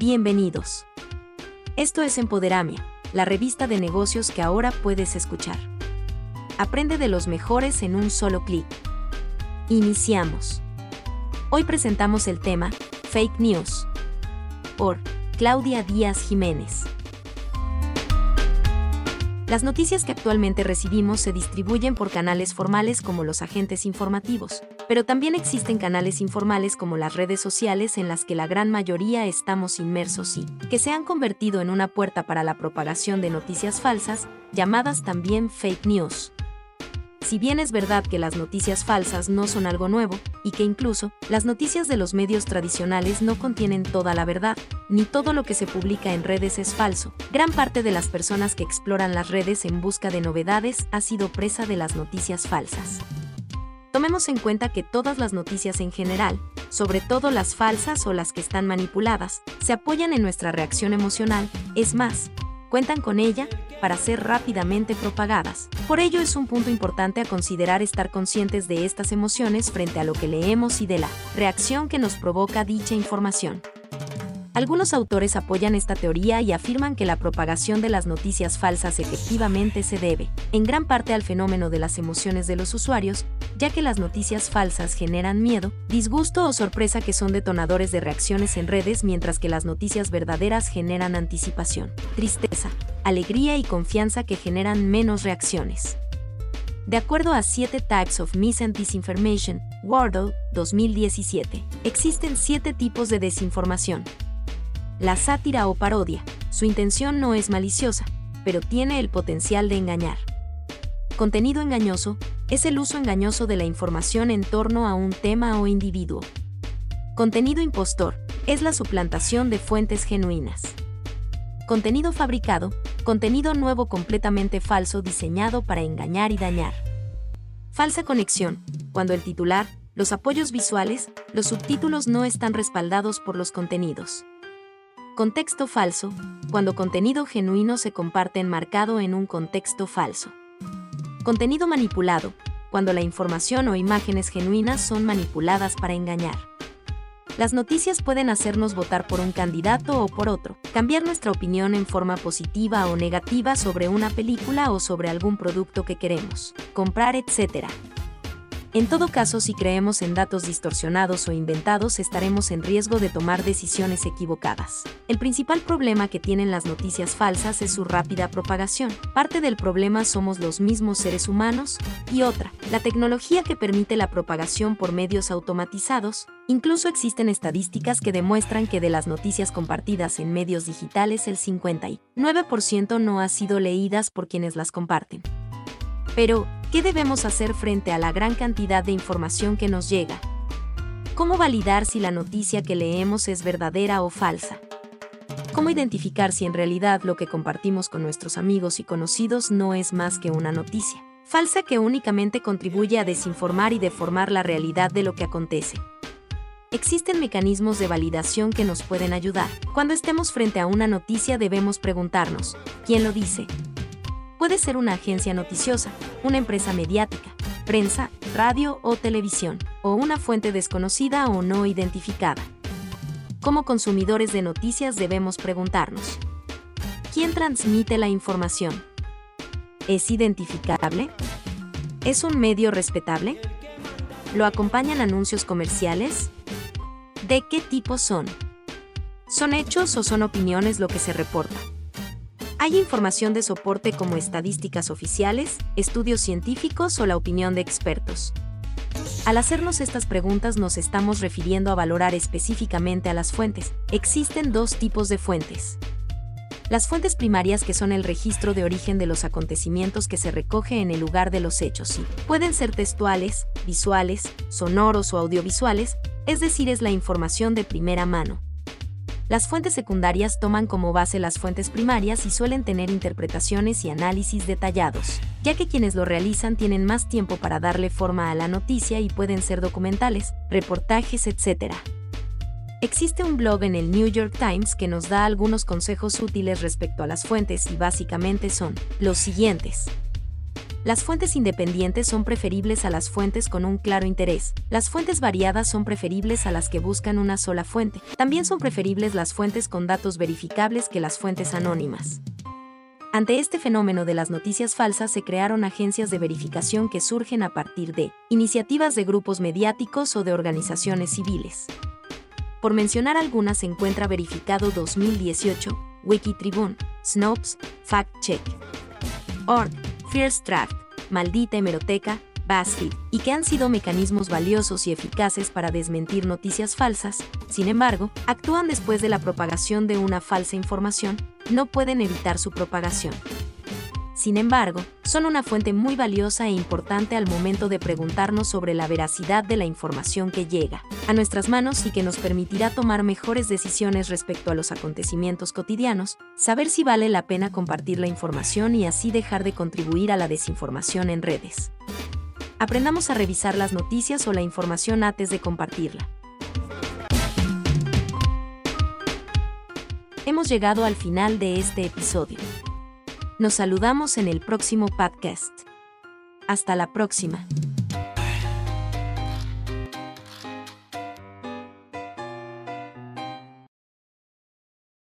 Bienvenidos. Esto es Empoderamia, la revista de negocios que ahora puedes escuchar. Aprende de los mejores en un solo clic. Iniciamos. Hoy presentamos el tema Fake News por Claudia Díaz Jiménez. Las noticias que actualmente recibimos se distribuyen por canales formales como los agentes informativos, pero también existen canales informales como las redes sociales en las que la gran mayoría estamos inmersos y que se han convertido en una puerta para la propagación de noticias falsas, llamadas también fake news. Si bien es verdad que las noticias falsas no son algo nuevo, y que incluso las noticias de los medios tradicionales no contienen toda la verdad, ni todo lo que se publica en redes es falso, gran parte de las personas que exploran las redes en busca de novedades ha sido presa de las noticias falsas. Tomemos en cuenta que todas las noticias en general, sobre todo las falsas o las que están manipuladas, se apoyan en nuestra reacción emocional, es más, cuentan con ella para ser rápidamente propagadas. Por ello es un punto importante a considerar estar conscientes de estas emociones frente a lo que leemos y de la reacción que nos provoca dicha información. Algunos autores apoyan esta teoría y afirman que la propagación de las noticias falsas efectivamente se debe, en gran parte al fenómeno de las emociones de los usuarios, ya que las noticias falsas generan miedo, disgusto o sorpresa que son detonadores de reacciones en redes mientras que las noticias verdaderas generan anticipación, tristeza, alegría y confianza que generan menos reacciones. De acuerdo a 7 Types of Mis and Disinformation, Wardle, 2017, existen 7 tipos de desinformación, la sátira o parodia. Su intención no es maliciosa, pero tiene el potencial de engañar. Contenido engañoso es el uso engañoso de la información en torno a un tema o individuo. Contenido impostor es la suplantación de fuentes genuinas. Contenido fabricado, contenido nuevo completamente falso diseñado para engañar y dañar. Falsa conexión, cuando el titular, los apoyos visuales, los subtítulos no están respaldados por los contenidos. Contexto falso, cuando contenido genuino se comparte enmarcado en un contexto falso. Contenido manipulado, cuando la información o imágenes genuinas son manipuladas para engañar. Las noticias pueden hacernos votar por un candidato o por otro, cambiar nuestra opinión en forma positiva o negativa sobre una película o sobre algún producto que queremos, comprar, etc. En todo caso, si creemos en datos distorsionados o inventados, estaremos en riesgo de tomar decisiones equivocadas. El principal problema que tienen las noticias falsas es su rápida propagación. Parte del problema somos los mismos seres humanos, y otra, la tecnología que permite la propagación por medios automatizados. Incluso existen estadísticas que demuestran que de las noticias compartidas en medios digitales el 59% no ha sido leídas por quienes las comparten. Pero, ¿Qué debemos hacer frente a la gran cantidad de información que nos llega? ¿Cómo validar si la noticia que leemos es verdadera o falsa? ¿Cómo identificar si en realidad lo que compartimos con nuestros amigos y conocidos no es más que una noticia? Falsa que únicamente contribuye a desinformar y deformar la realidad de lo que acontece. Existen mecanismos de validación que nos pueden ayudar. Cuando estemos frente a una noticia debemos preguntarnos, ¿quién lo dice? Puede ser una agencia noticiosa, una empresa mediática, prensa, radio o televisión, o una fuente desconocida o no identificada. Como consumidores de noticias debemos preguntarnos, ¿quién transmite la información? ¿Es identificable? ¿Es un medio respetable? ¿Lo acompañan anuncios comerciales? ¿De qué tipo son? ¿Son hechos o son opiniones lo que se reporta? Hay información de soporte como estadísticas oficiales, estudios científicos o la opinión de expertos. Al hacernos estas preguntas nos estamos refiriendo a valorar específicamente a las fuentes. Existen dos tipos de fuentes. Las fuentes primarias que son el registro de origen de los acontecimientos que se recoge en el lugar de los hechos y pueden ser textuales, visuales, sonoros o audiovisuales, es decir, es la información de primera mano. Las fuentes secundarias toman como base las fuentes primarias y suelen tener interpretaciones y análisis detallados, ya que quienes lo realizan tienen más tiempo para darle forma a la noticia y pueden ser documentales, reportajes, etc. Existe un blog en el New York Times que nos da algunos consejos útiles respecto a las fuentes y básicamente son los siguientes. Las fuentes independientes son preferibles a las fuentes con un claro interés. Las fuentes variadas son preferibles a las que buscan una sola fuente. También son preferibles las fuentes con datos verificables que las fuentes anónimas. Ante este fenómeno de las noticias falsas se crearon agencias de verificación que surgen a partir de iniciativas de grupos mediáticos o de organizaciones civiles. Por mencionar algunas se encuentra Verificado 2018, Wikitribune, Snopes, Fact Check, Org, First Draft, Maldita Hemeroteca, BuzzFeed, y que han sido mecanismos valiosos y eficaces para desmentir noticias falsas, sin embargo, actúan después de la propagación de una falsa información, no pueden evitar su propagación. Sin embargo, son una fuente muy valiosa e importante al momento de preguntarnos sobre la veracidad de la información que llega a nuestras manos y que nos permitirá tomar mejores decisiones respecto a los acontecimientos cotidianos, saber si vale la pena compartir la información y así dejar de contribuir a la desinformación en redes. Aprendamos a revisar las noticias o la información antes de compartirla. Hemos llegado al final de este episodio. Nos saludamos en el próximo podcast. Hasta la próxima.